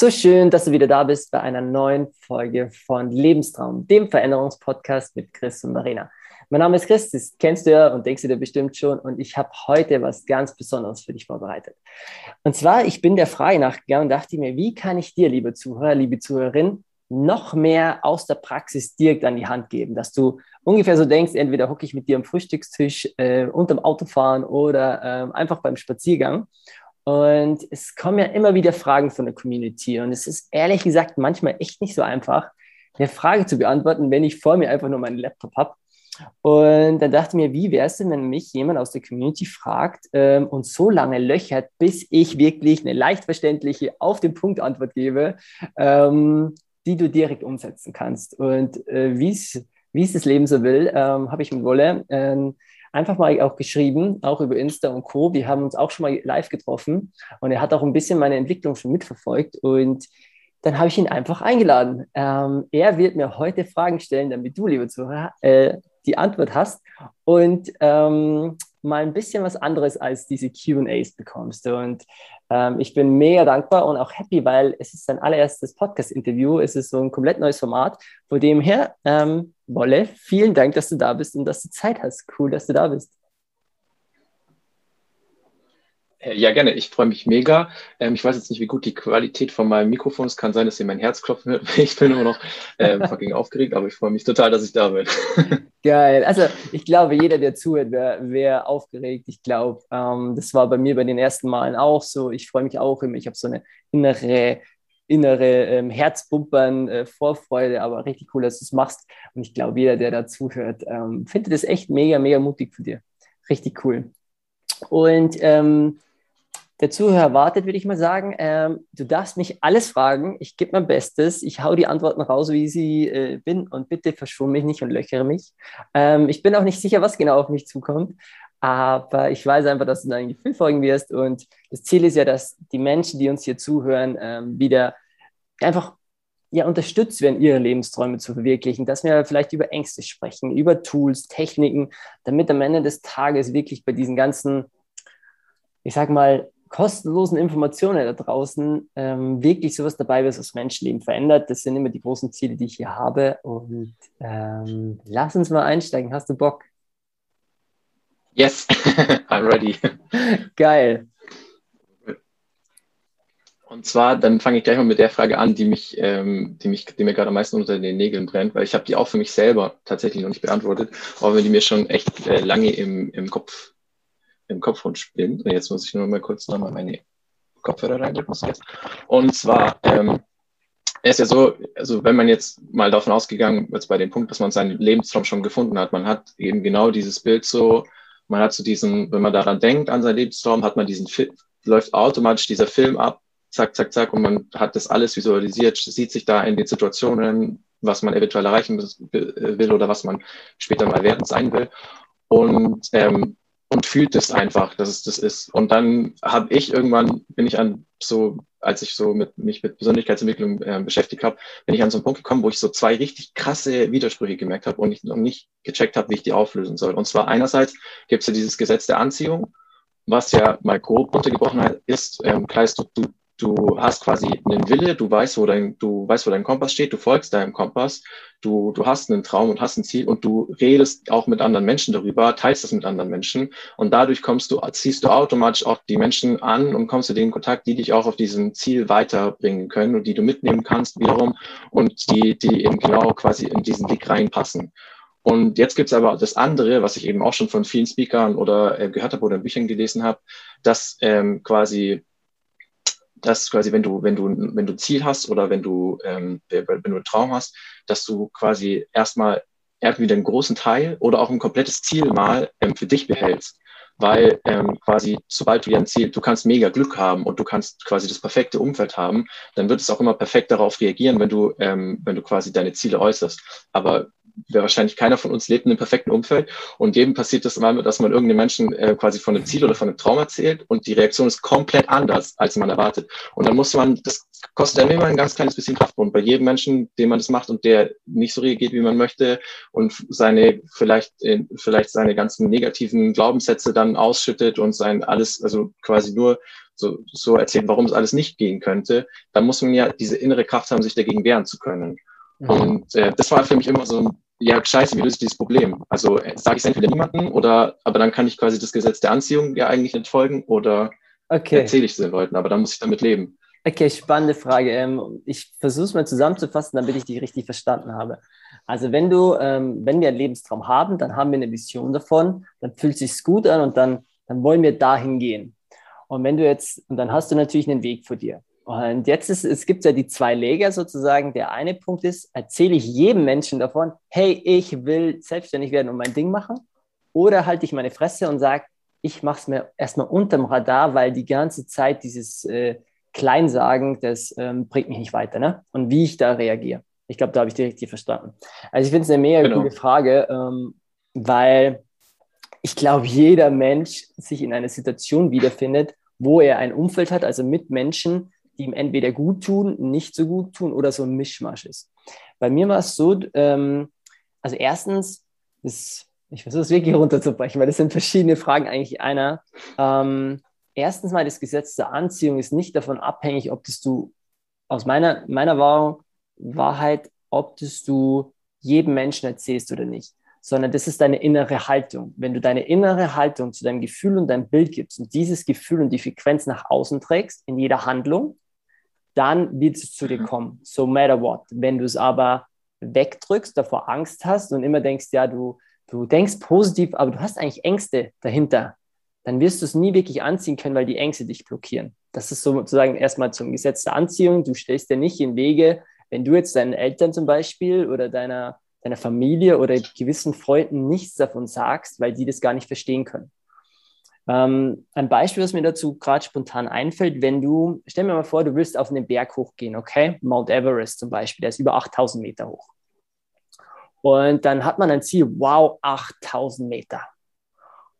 So schön, dass du wieder da bist bei einer neuen Folge von Lebenstraum, dem Veränderungspodcast mit Chris und Marina. Mein Name ist Chris, das kennst du ja und denkst du dir bestimmt schon. Und ich habe heute was ganz Besonderes für dich vorbereitet. Und zwar, ich bin der Frage nachgegangen und dachte mir, wie kann ich dir, liebe Zuhörer, liebe Zuhörerin, noch mehr aus der Praxis direkt an die Hand geben, dass du ungefähr so denkst, entweder hocke ich mit dir am Frühstückstisch, äh, unterm Autofahren oder äh, einfach beim Spaziergang und es kommen ja immer wieder Fragen von der Community. Und es ist ehrlich gesagt manchmal echt nicht so einfach, eine Frage zu beantworten, wenn ich vor mir einfach nur meinen Laptop habe. Und dann dachte ich mir, wie wäre es denn, wenn mich jemand aus der Community fragt ähm, und so lange löchert, bis ich wirklich eine leicht verständliche, auf den Punkt Antwort gebe, ähm, die du direkt umsetzen kannst. Und äh, wie es das Leben so will, ähm, habe ich mit Wolle ähm, einfach mal auch geschrieben, auch über Insta und Co. Wir haben uns auch schon mal live getroffen und er hat auch ein bisschen meine Entwicklung schon mitverfolgt und dann habe ich ihn einfach eingeladen. Ähm, er wird mir heute Fragen stellen, damit du, liebe Zuhörer, äh, die Antwort hast und ähm, mal ein bisschen was anderes als diese QAs bekommst. Und ähm, ich bin mega dankbar und auch happy, weil es ist sein allererstes Podcast-Interview. Es ist so ein komplett neues Format. Von dem her, ähm, Wolle, vielen Dank, dass du da bist und dass du Zeit hast. Cool, dass du da bist. Äh, ja, gerne. Ich freue mich mega. Ähm, ich weiß jetzt nicht, wie gut die Qualität von meinem Mikrofon ist. Kann sein, dass ihr mein Herz klopfen hört. Ich bin immer noch äh, fucking aufgeregt, aber ich freue mich total, dass ich da bin. Geil. Also ich glaube, jeder, der zuhört, wäre wär aufgeregt. Ich glaube, ähm, das war bei mir bei den ersten Malen auch so. Ich freue mich auch immer. Ich habe so eine innere innere ähm, Herzpumpern, äh, Vorfreude, aber richtig cool, dass du es machst. Und ich glaube, jeder, der da zuhört, ähm, findet das echt mega, mega mutig von dir. Richtig cool. Und ähm, der Zuhörer wartet, würde ich mal sagen. Ähm, du darfst mich alles fragen. Ich gebe mein Bestes. Ich hau die Antworten raus, wie sie äh, bin. Und bitte verschwumm mich nicht und löchere mich. Ähm, ich bin auch nicht sicher, was genau auf mich zukommt. Aber ich weiß einfach, dass du dein Gefühl folgen wirst. Und das Ziel ist ja, dass die Menschen, die uns hier zuhören, ähm, wieder einfach ja, unterstützt werden, ihre Lebensträume zu verwirklichen, dass wir vielleicht über Ängste sprechen, über Tools, Techniken, damit am Ende des Tages wirklich bei diesen ganzen, ich sag mal, kostenlosen Informationen da draußen ähm, wirklich sowas dabei ist, was Menschenleben verändert. Das sind immer die großen Ziele, die ich hier habe. Und ähm, lass uns mal einsteigen. Hast du Bock? Yes, I'm ready. Geil. Und zwar, dann fange ich gleich mal mit der Frage an, die mich, ähm, die mich, die mir gerade am meisten unter den Nägeln brennt, weil ich habe die auch für mich selber tatsächlich noch nicht beantwortet, auch wenn die mir schon echt äh, lange im, im Kopf im Kopf rumspinnt. Und jetzt muss ich nur mal kurz nochmal meine Kopfhörer reindrücken. Und zwar ähm, ist ja so, also wenn man jetzt mal davon ausgegangen wird, bei dem Punkt, dass man seinen Lebenstraum schon gefunden hat, man hat eben genau dieses Bild so, man hat so diesen, wenn man daran denkt, an seinen Lebenstraum, hat man diesen Film, läuft automatisch dieser Film ab, zack, zack, zack, und man hat das alles visualisiert, sieht sich da in den Situationen, was man eventuell erreichen will oder was man später mal werden sein will. Und ähm, und fühlt es einfach, dass es das ist. Und dann habe ich irgendwann, bin ich an so, als ich so mit, mich mit Persönlichkeitsentwicklung äh, beschäftigt habe, bin ich an so einen Punkt gekommen, wo ich so zwei richtig krasse Widersprüche gemerkt habe und ich noch nicht gecheckt habe, wie ich die auflösen soll. Und zwar einerseits gibt es ja dieses Gesetz der Anziehung, was ja mal grob runtergebrochen ist. Ähm, klar ist, du, du du hast quasi einen Wille, du weißt, wo dein, du weißt, wo dein Kompass steht, du folgst deinem Kompass, du, du hast einen Traum und hast ein Ziel und du redest auch mit anderen Menschen darüber, teilst das mit anderen Menschen und dadurch kommst du, ziehst du automatisch auch die Menschen an und kommst zu denen in Kontakt, die dich auch auf diesem Ziel weiterbringen können und die du mitnehmen kannst wiederum und die, die eben genau quasi in diesen Weg reinpassen. Und jetzt gibt's aber das andere, was ich eben auch schon von vielen Speakern oder äh, gehört habe oder in Büchern gelesen habe, dass ähm, quasi dass quasi, wenn du, wenn du, wenn du ein Ziel hast oder wenn du, ähm, wenn du einen Traum hast, dass du quasi erstmal entweder einen großen Teil oder auch ein komplettes Ziel mal ähm, für dich behältst. Weil ähm, quasi, sobald du dir ein Ziel, du kannst mega Glück haben und du kannst quasi das perfekte Umfeld haben, dann wird es auch immer perfekt darauf reagieren, wenn du, ähm, wenn du quasi deine Ziele äußerst. Aber wäre wahrscheinlich keiner von uns lebt in einem perfekten Umfeld und jedem passiert das mal, dass man irgendeinem Menschen äh, quasi von einem Ziel oder von einem Traum erzählt und die Reaktion ist komplett anders, als man erwartet. Und dann muss man, das kostet dann immer ein ganz kleines bisschen Kraft. Und bei jedem Menschen, dem man das macht und der nicht so reagiert, wie man möchte und seine, vielleicht, vielleicht seine ganzen negativen Glaubenssätze dann ausschüttet und sein alles, also quasi nur so, so erzählt, warum es alles nicht gehen könnte, dann muss man ja diese innere Kraft haben, sich dagegen wehren zu können. Mhm. Und äh, das war für mich immer so ein, ja, scheiße, wie löse ich dieses Problem? Also äh, sage ich es entweder niemandem oder, aber dann kann ich quasi das Gesetz der Anziehung ja eigentlich nicht folgen oder okay. erzähle ich es den Leuten, aber dann muss ich damit leben. Okay, spannende Frage. Ähm, ich versuche es mal zusammenzufassen, damit ich dich richtig verstanden habe. Also wenn du, ähm, wenn wir einen Lebenstraum haben, dann haben wir eine Vision davon, dann fühlt es sich gut an und dann, dann wollen wir dahin gehen. Und wenn du jetzt, und dann hast du natürlich einen Weg vor dir. Und jetzt ist, es gibt ja die zwei Lager sozusagen. Der eine Punkt ist, erzähle ich jedem Menschen davon, hey, ich will selbstständig werden und mein Ding machen? Oder halte ich meine Fresse und sage, ich mache es mir erstmal unterm Radar, weil die ganze Zeit dieses äh, Kleinsagen, das ähm, bringt mich nicht weiter. Ne? Und wie ich da reagiere. Ich glaube, da habe ich die richtig verstanden. Also ich finde es eine mega genau. gute Frage, ähm, weil ich glaube, jeder Mensch sich in einer Situation wiederfindet, wo er ein Umfeld hat, also mit Menschen, ihm entweder gut tun, nicht so gut tun oder so ein Mischmasch ist. Bei mir war es so, ähm, also erstens, das, ich versuche es wirklich runterzubrechen, weil das sind verschiedene Fragen eigentlich einer. Ähm, erstens mal, das Gesetz der Anziehung ist nicht davon abhängig, ob das du aus meiner, meiner Wahrung, Wahrheit, ob das du jedem Menschen erzählst oder nicht sondern das ist deine innere Haltung. Wenn du deine innere Haltung zu deinem Gefühl und deinem Bild gibst und dieses Gefühl und die Frequenz nach außen trägst in jeder Handlung, dann wird es zu dir mhm. kommen, so matter what. Wenn du es aber wegdrückst, davor Angst hast und immer denkst, ja, du, du denkst positiv, aber du hast eigentlich Ängste dahinter, dann wirst du es nie wirklich anziehen können, weil die Ängste dich blockieren. Das ist sozusagen erstmal zum Gesetz der Anziehung. Du stellst dir nicht in Wege, wenn du jetzt deinen Eltern zum Beispiel oder deiner, deiner Familie oder gewissen Freunden nichts davon sagst, weil die das gar nicht verstehen können. Ähm, ein Beispiel, was mir dazu gerade spontan einfällt, wenn du, stell mir mal vor, du willst auf einen Berg hochgehen, okay? Mount Everest zum Beispiel, der ist über 8000 Meter hoch. Und dann hat man ein Ziel, wow, 8000 Meter.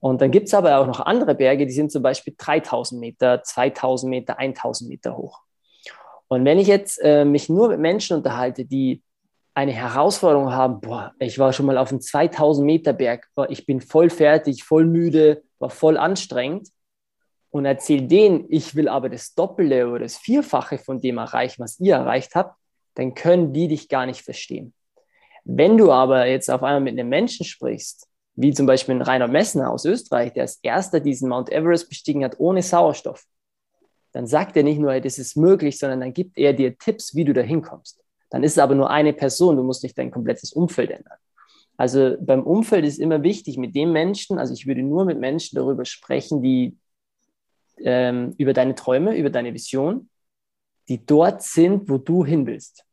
Und dann gibt es aber auch noch andere Berge, die sind zum Beispiel 3000 Meter, 2000 Meter, 1000 Meter hoch. Und wenn ich jetzt äh, mich nur mit Menschen unterhalte, die eine Herausforderung haben, boah, ich war schon mal auf einem 2000 Meter Berg, boah, ich bin voll fertig, voll müde, war voll anstrengend und erzähle denen, ich will aber das Doppelte oder das Vierfache von dem erreichen, was ihr erreicht habt, dann können die dich gar nicht verstehen. Wenn du aber jetzt auf einmal mit einem Menschen sprichst, wie zum Beispiel ein Rainer Messner aus Österreich, der als erster diesen Mount Everest bestiegen hat ohne Sauerstoff, dann sagt er nicht nur, hey, das ist möglich, sondern dann gibt er dir Tipps, wie du da hinkommst. Dann ist es aber nur eine Person, du musst nicht dein komplettes Umfeld ändern. Also beim Umfeld ist immer wichtig, mit dem Menschen, also ich würde nur mit Menschen darüber sprechen, die ähm, über deine Träume, über deine Vision, die dort sind, wo du hin willst.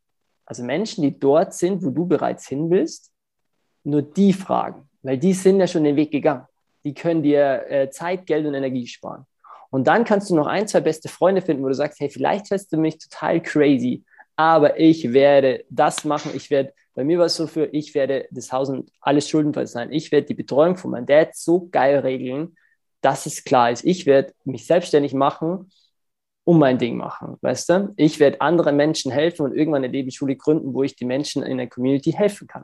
Also Menschen, die dort sind, wo du bereits hin willst, nur die fragen, weil die sind ja schon den Weg gegangen. Die können dir äh, Zeit, Geld und Energie sparen. Und dann kannst du noch ein, zwei beste Freunde finden, wo du sagst, hey, vielleicht fährst du mich total crazy, aber ich werde das machen. Ich werde, bei mir war es so für, ich werde das Haus und alles schuldenfrei sein. Ich werde die Betreuung von meinem Dad so geil regeln, dass es klar ist. Ich werde mich selbstständig machen und mein Ding machen, weißt du? Ich werde anderen Menschen helfen und irgendwann eine Lebensschule gründen, wo ich den Menschen in der Community helfen kann.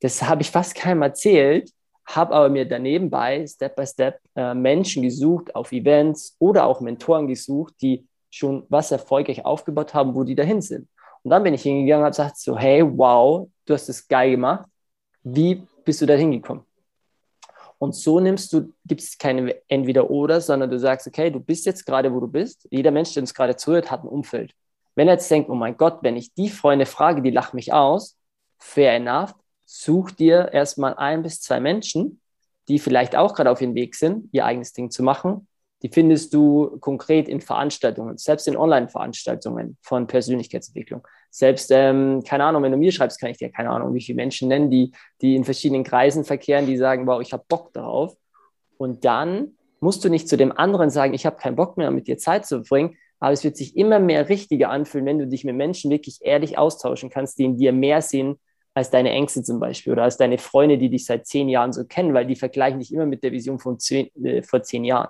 Das habe ich fast keinem erzählt, habe aber mir daneben bei, Step by Step, äh, Menschen gesucht auf Events oder auch Mentoren gesucht, die schon was erfolgreich aufgebaut haben, wo die dahin sind. Und dann bin ich hingegangen und habe gesagt so, hey, wow, du hast das geil gemacht. Wie bist du da hingekommen? Und so nimmst du, gibt es keine Entweder-Oder, sondern du sagst, okay, du bist jetzt gerade, wo du bist. Jeder Mensch, der uns gerade zuhört, hat ein Umfeld. Wenn er jetzt denkt, oh mein Gott, wenn ich die Freunde frage, die lachen mich aus, fair enough, such dir erstmal ein bis zwei Menschen, die vielleicht auch gerade auf ihrem Weg sind, ihr eigenes Ding zu machen die findest du konkret in Veranstaltungen, selbst in Online-Veranstaltungen von Persönlichkeitsentwicklung. Selbst, ähm, keine Ahnung, wenn du mir schreibst, kann ich dir keine Ahnung, wie viele Menschen nennen, die, die in verschiedenen Kreisen verkehren, die sagen, wow, ich habe Bock darauf. Und dann musst du nicht zu dem anderen sagen, ich habe keinen Bock mehr, mit dir Zeit zu verbringen, aber es wird sich immer mehr richtiger anfühlen, wenn du dich mit Menschen wirklich ehrlich austauschen kannst, die in dir mehr sehen als deine Ängste zum Beispiel oder als deine Freunde, die dich seit zehn Jahren so kennen, weil die vergleichen dich immer mit der Vision von zehn, äh, vor zehn Jahren.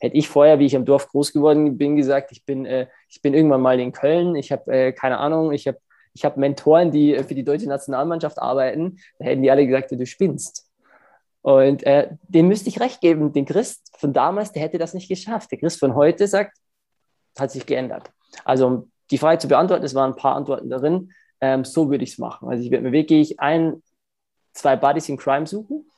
Hätte ich vorher, wie ich im Dorf groß geworden bin, gesagt, ich bin, äh, ich bin irgendwann mal in Köln, ich habe äh, keine Ahnung, ich habe ich hab Mentoren, die äh, für die deutsche Nationalmannschaft arbeiten, da hätten die alle gesagt, du spinnst. Und äh, dem müsste ich recht geben. Den Christ von damals, der hätte das nicht geschafft. Der Christ von heute sagt, hat sich geändert. Also um die Frage zu beantworten, es waren ein paar Antworten darin. Ähm, so würde ich es machen. Also ich würde mir wirklich ein, zwei Buddies in Crime suchen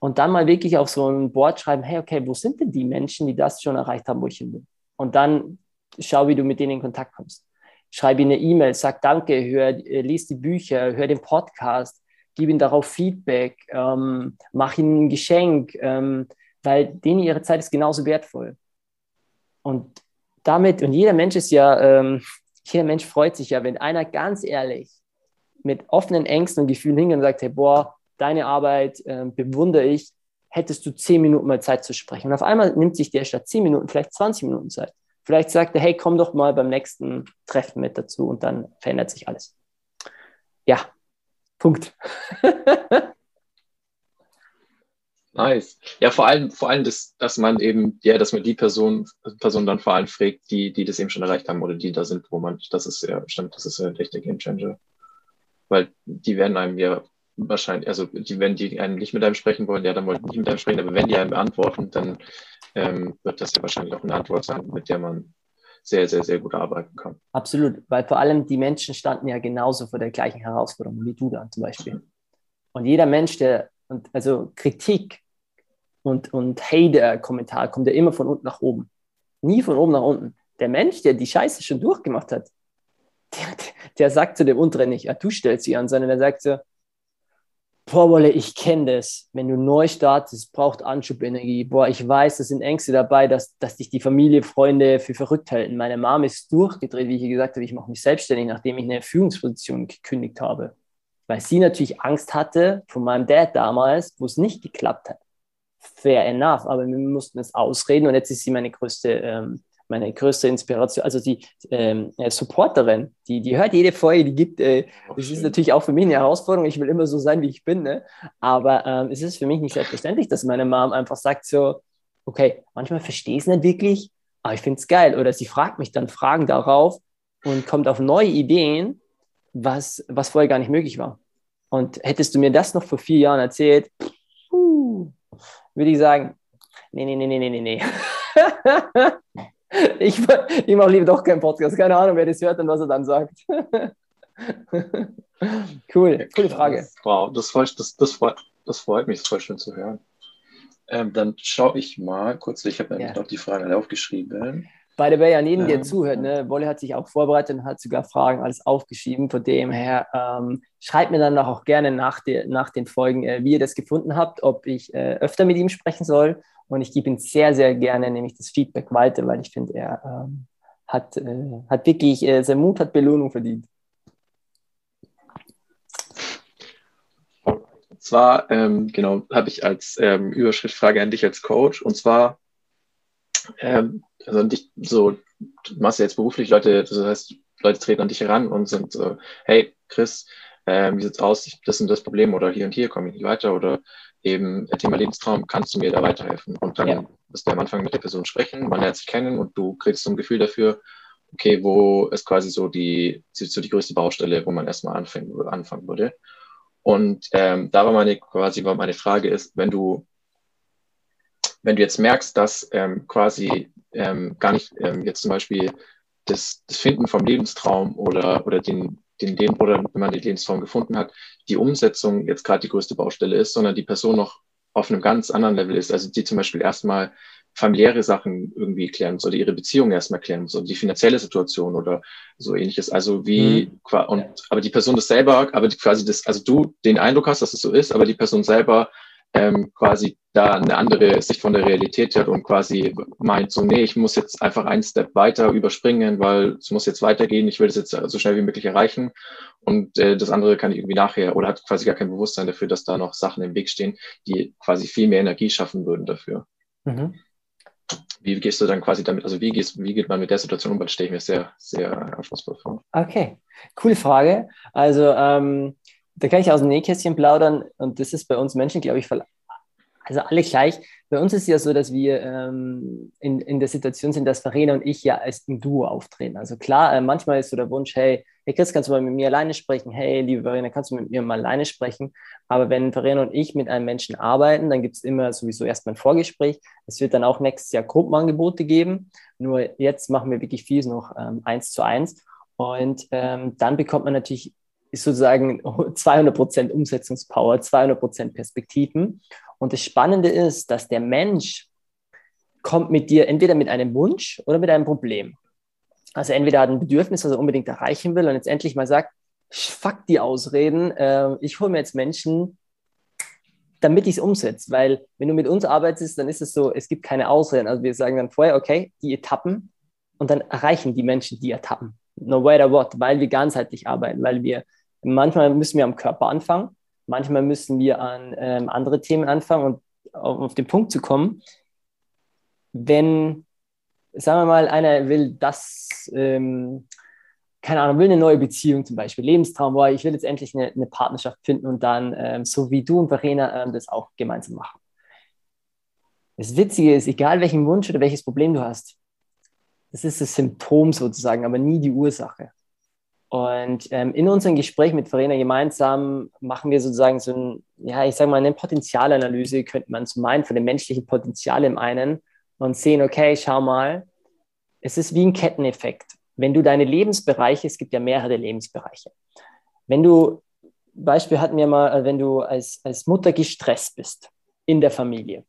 und dann mal wirklich auf so ein Board schreiben, hey, okay, wo sind denn die Menschen, die das schon erreicht haben, wo ich hin will? Und dann schau, wie du mit denen in Kontakt kommst. Schreib ihnen eine E-Mail, sag Danke, hör, äh, lies die Bücher, hör den Podcast, gib ihnen darauf Feedback, ähm, mach ihnen ein Geschenk, ähm, weil denen ihre Zeit ist genauso wertvoll. Und damit, und jeder Mensch ist ja, ähm, jeder Mensch freut sich ja, wenn einer ganz ehrlich mit offenen Ängsten und Gefühlen hingeht und sagt, hey, boah, deine Arbeit äh, bewundere ich, hättest du zehn Minuten mal Zeit zu sprechen. Und auf einmal nimmt sich der statt zehn Minuten vielleicht 20 Minuten Zeit. Vielleicht sagt er, hey, komm doch mal beim nächsten Treffen mit dazu und dann verändert sich alles. Ja, Punkt. nice. Ja, vor allem, vor allem, das, dass man eben, ja, dass man die Person, Person dann vor allem fragt, die, die das eben schon erreicht haben oder die da sind, wo man, das ist ja, stimmt, das ist ja echt der Game Changer. Weil die werden einem ja wahrscheinlich, also die, wenn die einen nicht mit einem sprechen wollen, ja, dann wollen die nicht mit einem sprechen, aber wenn die einem beantworten, dann ähm, wird das ja wahrscheinlich auch eine Antwort sein, mit der man sehr, sehr, sehr gut arbeiten kann. Absolut, weil vor allem die Menschen standen ja genauso vor der gleichen Herausforderung wie du da zum Beispiel. Und jeder Mensch, der, und also Kritik und, und Hater-Kommentar kommt ja immer von unten nach oben. Nie von oben nach unten. Der Mensch, der die Scheiße schon durchgemacht hat, der, der sagt zu dem unteren nicht, ja, du stellst sie an, sondern der sagt so, boah, Wolle, ich kenne das. Wenn du neu startest, braucht Anschubenergie. Boah, ich weiß, da sind Ängste dabei, dass, dass dich die Familie, Freunde für verrückt halten. Meine Mom ist durchgedreht, wie ich gesagt habe, ich mache mich selbstständig, nachdem ich eine Führungsposition gekündigt habe. Weil sie natürlich Angst hatte von meinem Dad damals, wo es nicht geklappt hat. Fair enough, aber wir mussten es ausreden und jetzt ist sie meine größte ähm, meine größte Inspiration, also die ähm, äh, Supporterin, die, die hört jede Folge, die gibt, äh, das schön. ist natürlich auch für mich eine Herausforderung, ich will immer so sein, wie ich bin, ne? aber ähm, es ist für mich nicht selbstverständlich, dass meine Mom einfach sagt so, okay, manchmal verstehe ich es nicht wirklich, aber ich finde es geil. Oder sie fragt mich dann Fragen darauf und kommt auf neue Ideen, was, was vorher gar nicht möglich war. Und hättest du mir das noch vor vier Jahren erzählt, würde ich sagen, nee, nee, nee, nee, nee, nee, nee. Ich, ich mache lieber doch keinen Podcast. Keine Ahnung, wer das hört und was er dann sagt. cool, coole Frage. Wow, das, freut, das, das, freut, das freut mich, das ist voll schön zu hören. Ähm, dann schaue ich mal kurz, ich habe nämlich ja. noch die Fragen alle aufgeschrieben. Bei der Bay an jeden, der ähm, zuhört, ne, Wolle hat sich auch vorbereitet und hat sogar Fragen alles aufgeschrieben. Von dem her, ähm, schreibt mir dann auch gerne nach, der, nach den Folgen, äh, wie ihr das gefunden habt, ob ich äh, öfter mit ihm sprechen soll und ich gebe ihm sehr, sehr gerne nämlich das Feedback weiter, weil ich finde, er ähm, hat, äh, hat wirklich, äh, sein Mut hat Belohnung verdient. Und zwar, ähm, genau, habe ich als ähm, Überschriftfrage an dich als Coach. Und zwar, ähm, also dich, so, du machst ja jetzt beruflich Leute, das heißt, Leute treten an dich heran und sind so, hey, Chris, ähm, wie sieht's aus? Das und das Problem oder hier und hier komme ich nicht weiter oder eben Thema Lebenstraum, kannst du mir da weiterhelfen? Und dann ja. wirst du am Anfang mit der Person sprechen, man lernt sich kennen und du kriegst so ein Gefühl dafür, okay, wo ist quasi so die, so die größte Baustelle, wo man erstmal anfangen, anfangen würde. Und ähm, da war meine quasi war meine Frage ist, wenn du wenn du jetzt merkst, dass ähm, quasi ähm, gar nicht ähm, jetzt zum Beispiel das, das Finden vom Lebenstraum oder oder den den Leben oder wenn man den Lebenstraum gefunden hat, die Umsetzung jetzt gerade die größte Baustelle ist, sondern die Person noch auf einem ganz anderen Level ist. Also die zum Beispiel erstmal familiäre Sachen irgendwie klären muss oder ihre Beziehung erstmal klären muss oder die finanzielle Situation oder so ähnliches. Also wie, mhm. und, aber die Person das selber, aber quasi das, also du den Eindruck hast, dass es so ist, aber die Person selber ähm, quasi da eine andere Sicht von der Realität hat und quasi meint so, nee, ich muss jetzt einfach einen Step weiter überspringen, weil es muss jetzt weitergehen, ich will das jetzt so schnell wie möglich erreichen und äh, das andere kann ich irgendwie nachher oder hat quasi gar kein Bewusstsein dafür, dass da noch Sachen im Weg stehen, die quasi viel mehr Energie schaffen würden dafür. Mhm. Wie gehst du dann quasi damit, also wie, gehst, wie geht man mit der Situation um? Das stelle ich mir sehr, sehr anspruchsvoll vor. Okay, coole Frage. Also ähm, da kann ich aus dem Nähkästchen plaudern und das ist bei uns Menschen, glaube ich, also alle gleich. Bei uns ist ja so, dass wir ähm, in, in der Situation sind, dass Verena und ich ja als ein Duo auftreten. Also klar, äh, manchmal ist so der Wunsch, hey, hey Chris, kannst du mal mit mir alleine sprechen? Hey, liebe Verena, kannst du mit mir mal alleine sprechen? Aber wenn Verena und ich mit einem Menschen arbeiten, dann gibt es immer sowieso erstmal ein Vorgespräch. Es wird dann auch nächstes Jahr Gruppenangebote geben. Nur jetzt machen wir wirklich viel noch ähm, eins zu eins. Und ähm, dann bekommt man natürlich sozusagen 200% Umsetzungspower, 200% Perspektiven. Und das Spannende ist, dass der Mensch kommt mit dir entweder mit einem Wunsch oder mit einem Problem. Also entweder hat ein Bedürfnis, was er unbedingt erreichen will und jetzt endlich mal sagt, fuck die Ausreden, äh, ich hole mir jetzt Menschen, damit ich es umsetze. Weil wenn du mit uns arbeitest, dann ist es so, es gibt keine Ausreden. Also wir sagen dann vorher, okay, die Etappen und dann erreichen die Menschen die Etappen no matter what, weil wir ganzheitlich arbeiten, weil wir manchmal müssen wir am Körper anfangen, manchmal müssen wir an ähm, andere Themen anfangen und auf, auf den Punkt zu kommen, wenn, sagen wir mal, einer will das, ähm, keine Ahnung, will eine neue Beziehung zum Beispiel, Lebenstraum, boah, ich will jetzt endlich eine, eine Partnerschaft finden und dann, ähm, so wie du und Verena, ähm, das auch gemeinsam machen. Das Witzige ist, egal welchen Wunsch oder welches Problem du hast, das ist das Symptom sozusagen, aber nie die Ursache. Und ähm, in unserem Gespräch mit Verena gemeinsam machen wir sozusagen so ein, ja, ich sage mal, eine Potenzialanalyse, könnte man so meinen, von dem menschlichen Potenzial im einen und sehen, okay, schau mal, es ist wie ein Ketteneffekt. Wenn du deine Lebensbereiche, es gibt ja mehrere Lebensbereiche, wenn du, Beispiel hatten wir mal, wenn du als, als Mutter gestresst bist in der Familie,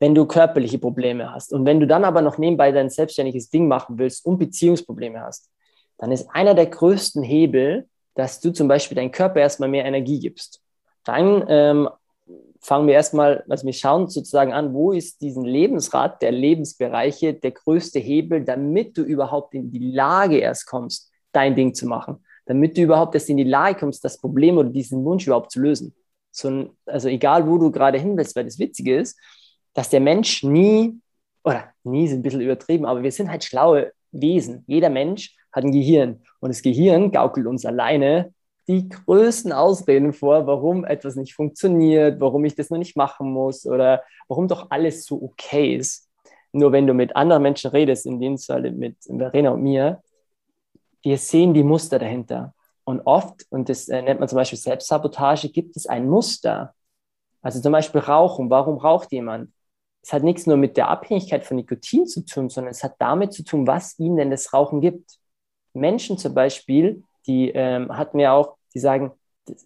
wenn du körperliche Probleme hast. Und wenn du dann aber noch nebenbei dein selbstständiges Ding machen willst und Beziehungsprobleme hast, dann ist einer der größten Hebel, dass du zum Beispiel deinem Körper erstmal mehr Energie gibst. Dann ähm, fangen wir erstmal, also wir schauen sozusagen an, wo ist diesen Lebensrat der Lebensbereiche der größte Hebel, damit du überhaupt in die Lage erst kommst, dein Ding zu machen. Damit du überhaupt erst in die Lage kommst, das Problem oder diesen Wunsch überhaupt zu lösen. So, also egal, wo du gerade hin willst, weil das Witzige ist, dass der Mensch nie, oder nie ist ein bisschen übertrieben, aber wir sind halt schlaue Wesen. Jeder Mensch hat ein Gehirn und das Gehirn gaukelt uns alleine die größten Ausreden vor, warum etwas nicht funktioniert, warum ich das noch nicht machen muss oder warum doch alles so okay ist. Nur wenn du mit anderen Menschen redest, in dem Fall mit Verena und mir, wir sehen die Muster dahinter. Und oft, und das äh, nennt man zum Beispiel Selbstsabotage, gibt es ein Muster. Also zum Beispiel Rauchen. Warum raucht jemand? es hat nichts nur mit der Abhängigkeit von Nikotin zu tun, sondern es hat damit zu tun, was ihnen denn das Rauchen gibt. Menschen zum Beispiel, die ähm, hatten ja auch, die sagen,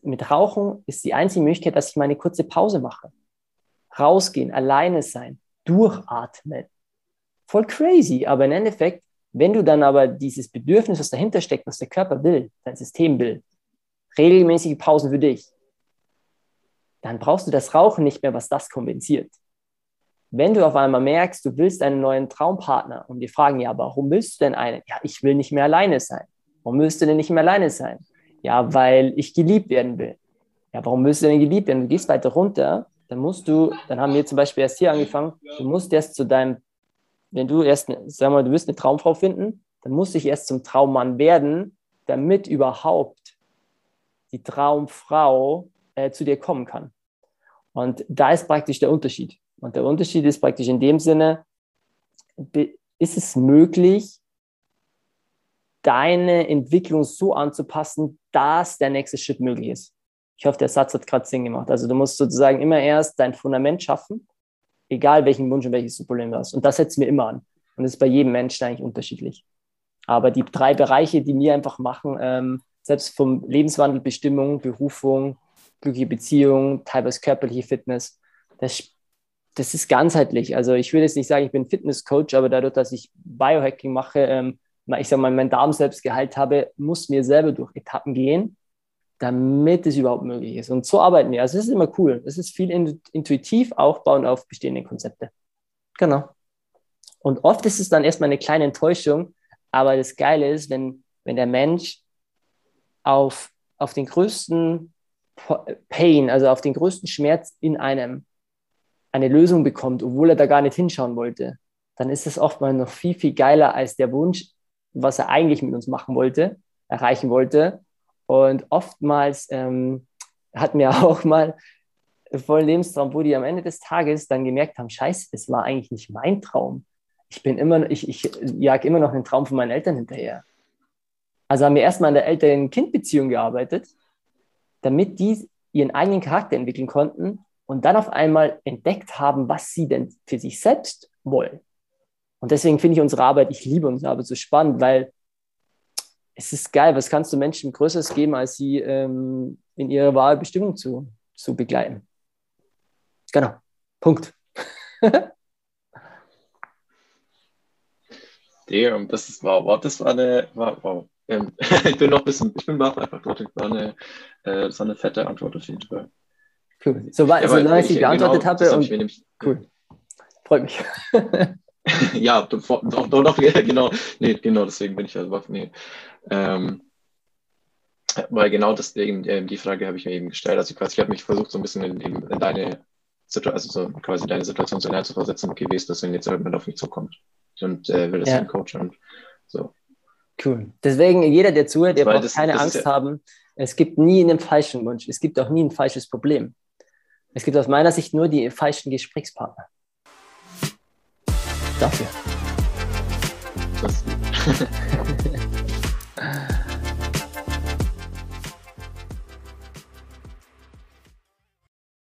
mit Rauchen ist die einzige Möglichkeit, dass ich mal eine kurze Pause mache. Rausgehen, alleine sein, durchatmen. Voll crazy, aber im Endeffekt, wenn du dann aber dieses Bedürfnis, was dahinter steckt, was der Körper will, dein System will, regelmäßige Pausen für dich, dann brauchst du das Rauchen nicht mehr, was das kompensiert. Wenn du auf einmal merkst, du willst einen neuen Traumpartner und die fragen, ja, warum willst du denn einen? Ja, ich will nicht mehr alleine sein. Warum willst du denn nicht mehr alleine sein? Ja, weil ich geliebt werden will. Ja, warum willst du denn geliebt werden? Du gehst weiter runter, dann musst du, dann haben wir zum Beispiel erst hier angefangen, du musst erst zu deinem, wenn du erst, sagen wir mal, du willst eine Traumfrau finden, dann musst du dich erst zum Traummann werden, damit überhaupt die Traumfrau äh, zu dir kommen kann. Und da ist praktisch der Unterschied. Und der Unterschied ist praktisch in dem Sinne, ist es möglich, deine Entwicklung so anzupassen, dass der nächste Schritt möglich ist. Ich hoffe, der Satz hat gerade Sinn gemacht. Also du musst sozusagen immer erst dein Fundament schaffen, egal welchen Wunsch und welches Problem du hast. Und das setzen wir immer an. Und das ist bei jedem Menschen eigentlich unterschiedlich. Aber die drei Bereiche, die wir einfach machen, ähm, selbst vom Lebenswandel, Bestimmung, Berufung, glückliche Beziehung, teilweise körperliche Fitness, das das ist ganzheitlich. Also ich würde jetzt nicht sagen, ich bin Fitnesscoach, aber dadurch, dass ich Biohacking mache, ähm, ich sage mal, mein Darm selbst geheilt habe, muss mir selber durch Etappen gehen, damit es überhaupt möglich ist. Und so arbeiten wir. Also das ist immer cool. Das ist viel intuitiv aufbauen auf bestehende Konzepte. Genau. Und oft ist es dann erstmal eine kleine Enttäuschung, aber das Geile ist, wenn, wenn der Mensch auf, auf den größten Pain, also auf den größten Schmerz in einem eine Lösung bekommt, obwohl er da gar nicht hinschauen wollte, dann ist es oftmals noch viel, viel geiler als der Wunsch, was er eigentlich mit uns machen wollte, erreichen wollte. Und oftmals ähm, hatten wir auch mal vollen Lebenstraum, wo die am Ende des Tages dann gemerkt haben, scheiße, das war eigentlich nicht mein Traum. Ich bin immer, ich, ich jag immer noch den Traum von meinen Eltern hinterher. Also haben wir erstmal an der Eltern-Kind-Beziehung gearbeitet, damit die ihren eigenen Charakter entwickeln konnten und dann auf einmal entdeckt haben, was sie denn für sich selbst wollen. Und deswegen finde ich unsere Arbeit, ich liebe unsere Arbeit so spannend, weil es ist geil, was kannst du Menschen Größeres geben, als sie ähm, in ihrer wahre Bestimmung zu, zu begleiten. Genau. Punkt. Damn, das ist wow, wow, das war eine, wow, wow. Ähm, ich bin noch ein bisschen, ich bin baff einfach, das war eine, äh, war eine fette Antwort auf jeden Fall. Cool. So, ja, solange ich sie beantwortet genau, habe und, nämlich, cool. Freut mich. ja, doch, doch, doch, genau, nee, genau, deswegen bin ich also baff, nee. Ähm, weil genau deswegen, äh, die Frage habe ich mir eben gestellt. Also quasi, ich habe mich versucht, so ein bisschen in, in deine Situation, also so quasi deine Situation so zu versetzen, okay, wie ist das, wenn jetzt jemand auf mich zukommt und äh, will das ja. dann coachen und so. Cool. Deswegen, jeder, der zuhört, der braucht das, keine das Angst ja haben. Es gibt nie einen falschen Wunsch. Es gibt auch nie ein falsches Problem. Es gibt aus meiner Sicht nur die falschen Gesprächspartner. Dafür. Das.